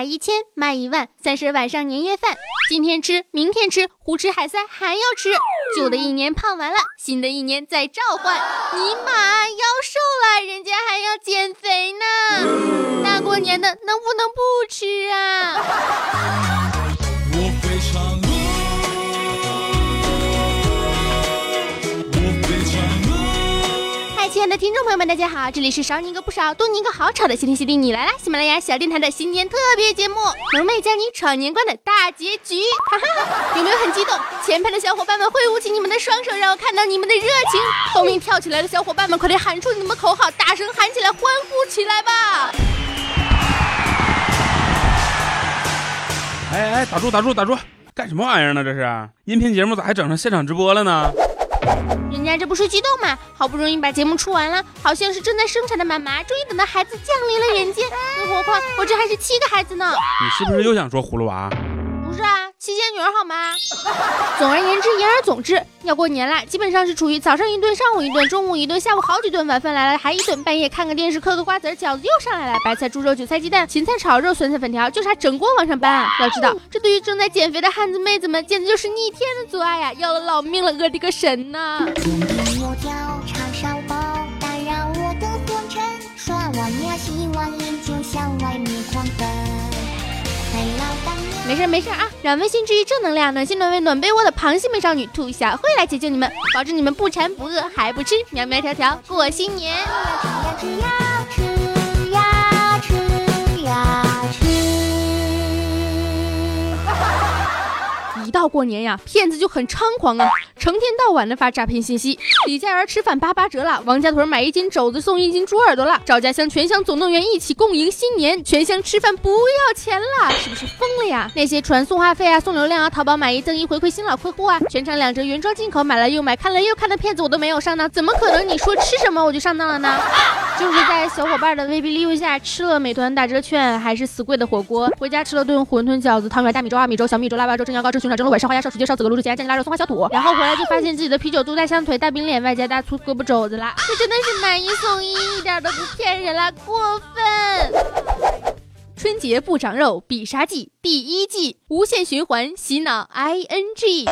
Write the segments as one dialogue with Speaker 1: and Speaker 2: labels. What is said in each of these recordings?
Speaker 1: 买一千，卖一万，三十晚上年夜饭，今天吃，明天吃，胡吃海塞还要吃。旧的一年胖完了，新的一年再召唤。尼玛，腰瘦了，人家还要减肥呢。大过年的，能不能不吃啊？亲爱的听众朋友们，大家好，这里是少你一个不少，多你一个好吵的谢天谢地你来啦！喜马拉雅小电台的新年特别节目，萌妹教你闯年关的大结局，哈哈，有没有很激动？前排的小伙伴们挥舞起你们的双手，让我看到你们的热情。后面跳起来的小伙伴们，快点喊出你们的口号，大声喊起来，欢呼起来吧！
Speaker 2: 哎哎，打住打住打住，干什么玩意儿呢？这是音频节目，咋还整成现场直播了呢？
Speaker 1: 人家这不是激动嘛？好不容易把节目出完了，好像是正在生产的妈妈，终于等到孩子降临了人间。更何况我这还是七个孩子呢。
Speaker 2: 你是不是又想说葫芦娃？
Speaker 1: 七仙女儿好吗？总而言之，言而总之，要过年啦，基本上是处于早上一顿，上午一顿，中午一顿，下午好几顿，晚饭来了还一顿，半夜看个电视，嗑个瓜子，饺子又上来了，白菜、猪肉、韭菜、鸡蛋，芹菜炒肉，酸菜粉条，就差整锅往上搬。要知道，这对于正在减肥的汉子妹子们，简直就是逆天的阻碍呀！要了老命了，我的个神呐！没事儿没事儿啊，让温馨治愈正能量，暖心暖胃暖被窝的螃蟹美少女兔小慧来解救你们，保证你们不馋不饿还不吃，苗苗条条过新年。到过年呀，骗子就很猖狂啊，成天到晚的发诈骗信息。李家园吃饭八八折了，王家屯买一斤肘子送一斤猪耳朵了，赵家乡全乡总动员一起共迎新年，全乡吃饭不要钱了，是不是疯了呀？那些传送话费啊、送流量啊、淘宝买一赠一回馈新老客户啊、全场两折原装进口买了又买看了又看的骗子我都没有上当，怎么可能？你说吃什么我就上当了呢？就是在小伙伴的威逼利诱下吃了美团打折券还是死贵的火锅，回家吃了顿馄饨饺子汤圆大米粥二米粥小米粥腊八粥蒸羊羔蒸熊掌。蒸鹿尾烧花鸭烧雏鸡烧子鹅卤煮咸鸭酱鸡腊肉松花小肚，然后回来就发现自己的啤酒肚大象腿大饼脸外加大粗胳膊肘子了，这真的是买一送一，一点都不骗人了，过分！春节不长肉必杀技第一季无限循环洗脑 ing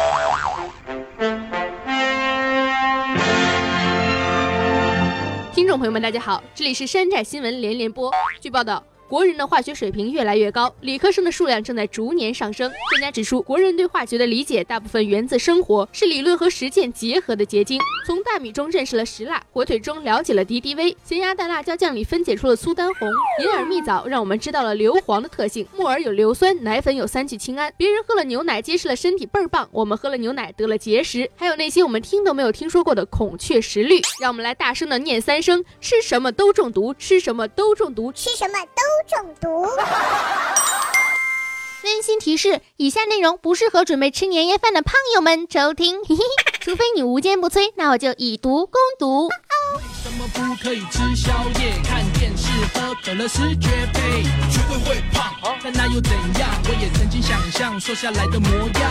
Speaker 1: 观众朋友们，大家好，这里是山寨新闻连连播。据报道。国人的化学水平越来越高，理科生的数量正在逐年上升。专家指出，国人对化学的理解大部分源自生活，是理论和实践结合的结晶。从大米中认识了石蜡，火腿中了解了敌敌畏，咸鸭蛋辣椒酱里分解出了苏丹红，银耳蜜枣让我们知道了硫磺的特性。木耳有硫酸，奶粉有三聚氰胺。别人喝了牛奶结实了身体倍儿棒，我们喝了牛奶得了结石。还有那些我们听都没有听说过的孔雀石绿，让我们来大声的念三声：吃什么都中毒，吃什么都中毒，
Speaker 3: 吃什么都。中毒。
Speaker 1: 温馨提示：以下内容不适合准备吃年夜饭的胖友们收听，除非你无坚不摧，那我就以毒攻毒。为什么不可以吃宵夜、看电视、喝可乐是绝配？绝对会胖，但那又怎样？我也曾经想象瘦下来的模样。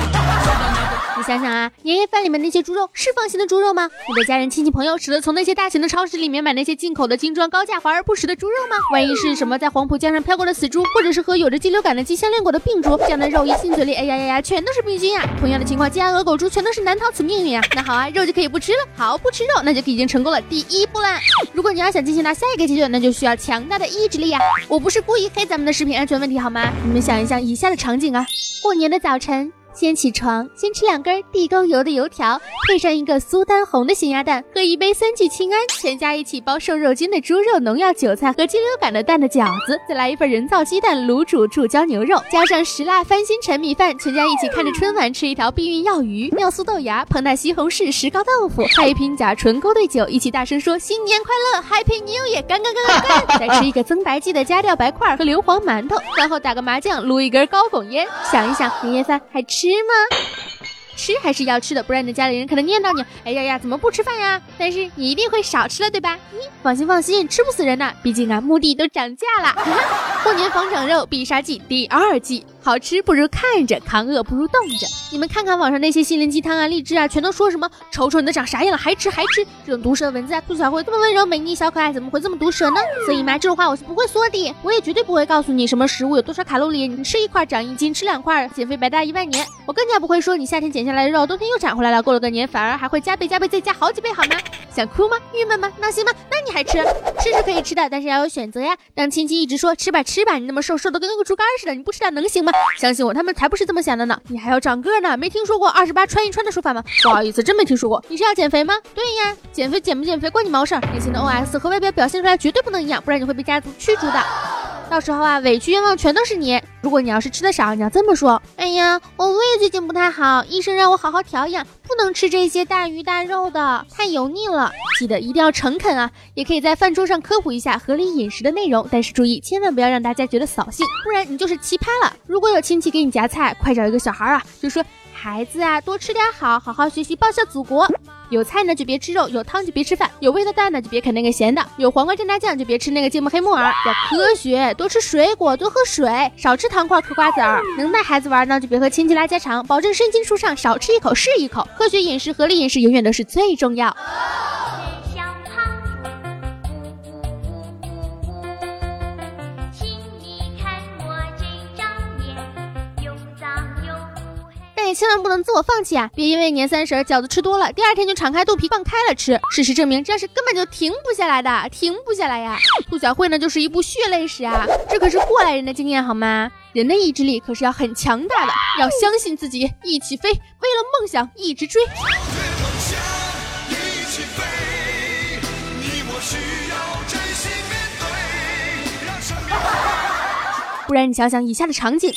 Speaker 1: 你想想啊，年夜饭里面那些猪肉是放心的猪肉吗？你的家人、亲戚、朋友舍得从那些大型的超市里面买那些进口的精装、高价、华而不实的猪肉吗？万一是什么在黄浦江上漂过的死猪，或者是和有着鸡流感的鸡相恋过的病猪，这样的肉一进嘴里，哎呀呀呀，全都是病菌呀！同样的情况，鸡鸭鹅狗猪全都是难逃此命运啊！那好啊，肉就可以不吃了。好，不吃肉，那就已经成功了第一步啦。如果你要想进行到下一个阶段，那就需要强大的意志力啊！我不是故意黑咱们的食品安全问题好吗？你们想一想以下的场景啊，过年的早晨。先起床，先吃两根地沟油的油条，配上一个苏丹红的咸鸭蛋，喝一杯三聚氰胺全家一起包瘦肉精的猪肉、农药、韭菜和鸡流感的蛋的饺子，再来一份人造鸡蛋卤煮注胶牛肉，加上石蜡翻新陈米饭，全家一起看着春晚吃一条避孕药鱼、尿素豆芽、膨大西红柿、石膏豆腐，配一瓶甲醇勾兑酒，一起大声说新年快乐，Happy New Year！干干干干干！再吃一个增白剂的加料白块和硫磺馒头，饭后打个麻将，撸一根高拱烟。想一想，年夜饭还吃？吃吗？吃还是要吃的，不然你的家里人可能念叨你。哎呀呀，怎么不吃饭呀？但是你一定会少吃了，对吧？咦，放心放心，吃不死人的，毕竟啊，墓地都涨价了。过年防长肉必杀技第二季。好吃不如看着，扛饿不如动着。你们看看网上那些心灵鸡汤啊、励志啊，全都说什么“瞅瞅你都长啥样了，还吃还吃”这种毒舌文字啊。兔小慧这么温柔、美丽、小可爱，怎么会这么毒舌呢？所以嘛，这种话我是不会说的，我也绝对不会告诉你什么食物有多少卡路里，你吃一块长一斤，吃两块减肥白搭一万年。我更加不会说你夏天减下来的。肉，冬天又长回来了，过了个年反而还会加倍、加倍再加好几倍，好吗？想哭吗？郁闷吗？闹心吗？那你还吃？吃是可以吃的，但是要有选择呀。当亲戚一直说吃吧吃吧，你那么瘦，瘦的。跟个猪肝似的，你不吃点能行吗？相信我，他们才不是这么想的呢。你还要长个呢，没听说过二十八穿一穿的说法吗？不好意思，真没听说过。你是要减肥吗？对呀，减肥减不减肥关你毛事儿。内心的 OS 和外表表现出来绝对不能一样，不然你会被家族驱逐的。到时候啊，委屈冤枉全都是你。如果你要是吃的少，你要这么说：哎呀，我胃最近不太好，医生让我好好调养，不能吃这些大鱼大肉的，太油腻了。记得一定要诚恳啊！也可以在饭桌上科普一下合理饮食的内容，但是注意，千万不要让大家觉得扫兴，不然你就是奇葩了。如果有亲戚给你夹菜，快找一个小孩啊，就说。孩子啊，多吃点好，好好学习，报效祖国。有菜呢就别吃肉，有汤就别吃饭，有味的蛋呢就别啃那个咸的，有黄瓜蘸大酱就别吃那个芥末黑木耳。要科学，多吃水果，多喝水，少吃糖块嗑瓜子儿。能带孩子玩呢就别和亲戚拉家常，保证身心舒畅，少吃一口是一口。科学饮食，合理饮食永远都是最重要。千万不能自我放弃啊！别因为年三十饺子吃多了，第二天就敞开肚皮放开了吃。事实证明，这样是根本就停不下来的，停不下来呀！兔小慧呢，就是一部血泪史啊！这可是过来人的经验好吗？人的意志力可是要很强大的，要相信自己，一起飞，为了梦想一直追。不然你想想以下的场景。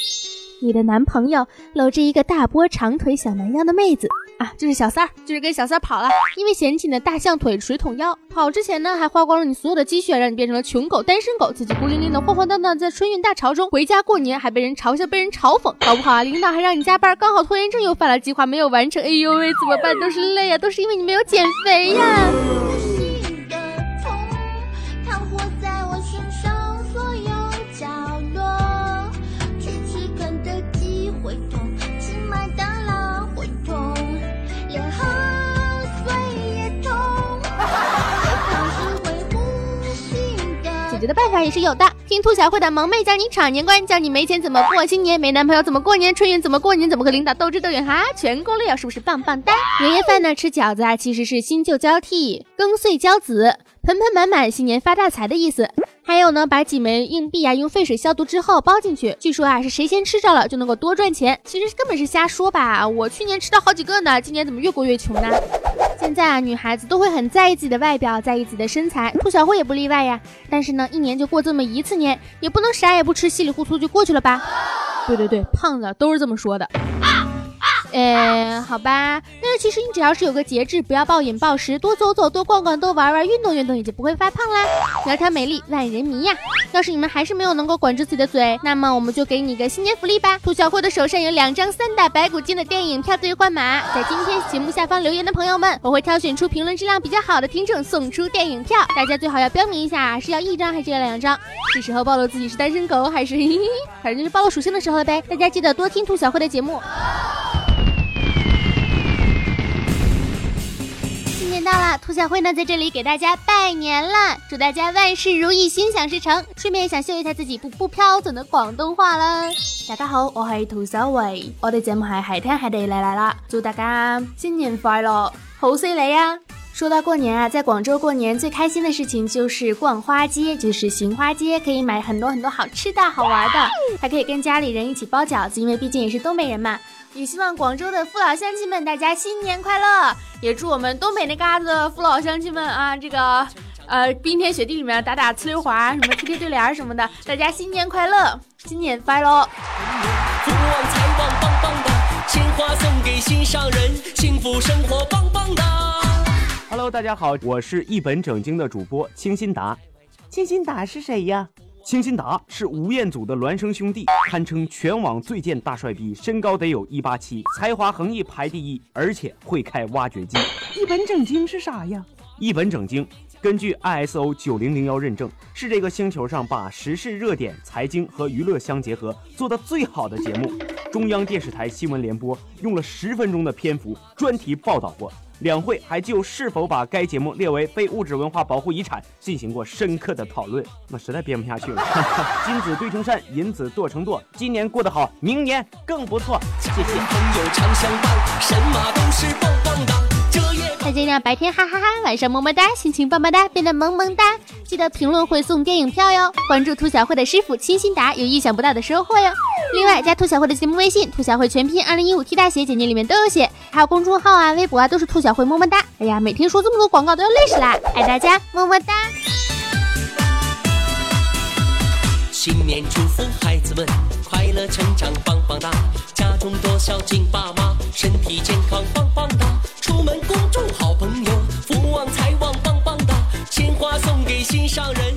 Speaker 1: 你的男朋友搂着一个大波长腿小蛮腰的妹子啊，就是小三儿，就是跟小三儿跑了，因为嫌弃你的大象腿水桶腰。跑之前呢，还花光了你所有的积蓄，让你变成了穷狗、单身狗，自己孤零零的、晃晃荡荡在春运大潮中回家过年，还被人嘲笑、被人嘲讽，搞不好啊，领导还让你加班，刚好拖延症又犯了，计划没有完成。哎呦喂，怎么办？都是泪啊，都是因为你没有减肥呀。解决的办法也是有的，听兔小慧的萌妹教你闯年关，教你没钱怎么过新年，没男朋友怎么过年，春运怎么过年，怎么和领导斗智斗勇哈，全攻略，是不是棒棒哒？年夜饭呢，吃饺子啊，其实是新旧交替，更岁交子，盆盆满满，新年发大财的意思。还有呢，把几枚硬币啊用沸水消毒之后包进去，据说啊是谁先吃着了就能够多赚钱，其实根本是瞎说吧？我去年吃到好几个呢，今年怎么越过越穷呢？现在啊，女孩子都会很在意自己的外表，在意自己的身材，兔小慧也不例外呀。但是呢，一年就过这么一次年，也不能啥也不吃，稀里糊涂就过去了吧？对对对，胖子都是这么说的。呃，好吧，但是其实你只要是有个节制，不要暴饮暴食，多走走，多逛逛，多玩玩，运动运动，也就不会发胖啦。苗条美丽万人迷呀！要是你们还是没有能够管住自己的嘴，那么我们就给你个新年福利吧。兔小慧的手上有两张三打白骨精的电影票兑换码，在今天节目下方留言的朋友们，我会挑选出评论质量比较好的听众送出电影票。大家最好要标明一下，是要一张还是要两张？是时候暴露自己是单身狗还是？反正就是暴露属性的时候了呗。大家记得多听兔小慧的节目。到了，兔小慧呢在这里给大家拜年了，祝大家万事如意，心想事成。顺便想秀一下自己不不标准的广东话啦。大家好，我系兔小慧，我哋节目系海天海地嚟嚟啦，祝大家新年快乐，好犀利啊！说到过年啊，在广州过年最开心的事情就是逛花街，就是行花街，可以买很多很多好吃的好玩的，还可以跟家里人一起包饺子，因为毕竟也是东北人嘛。也希望广州的父老乡亲们，大家新年快乐！也祝我们东北那嘎子父老乡亲们啊，这个呃冰天雪地里面打打呲溜滑，什么贴贴对联什么的，大家新年快乐，新年快乐！福旺财旺棒棒的，鲜花送给心上人，幸福生活棒棒的。
Speaker 3: Hello，大家好，我是一本正经的主播清新达。清新达是谁呀？清新达是吴彦祖的孪生兄弟，堪称全网最贱大帅逼，身高得有一八七，才华横溢排第一，而且会开挖掘机。一本正经是啥呀？一本正经根据 ISO 九零零幺认证，是这个星球上把时事热点、财经和娱乐相结合做得最好的节目。中央电视台新闻联播用了十分钟的篇幅专题报道过。两会还就是否把该节目列为非物质文化保护遗产进行过深刻的讨论。那实在编不下去了。金子堆成山，银子剁成垛。今年过得好，明年更不错。谢谢。朋友常相伴，神马都是棒棒
Speaker 1: 哒。大家呢，白天哈哈哈，晚上么么哒，心情棒棒哒，变得萌萌哒。记得评论会送电影票哟，关注兔小慧的师傅清新达，有意想不到的收获哟。另外加兔小慧的节目微信，兔小慧全拼二零一五 T 大写，简介里面都有写，还有公众号啊、微博啊，都是兔小慧么么哒。哎呀，每天说这么多广告都要累死啦，爱大家么么哒。新年祝福孩子们快乐成长棒棒哒，家中多孝敬爸妈，身体健康棒棒哒，出门恭祝好朋友，福旺财旺棒棒哒，鲜花送给心上人。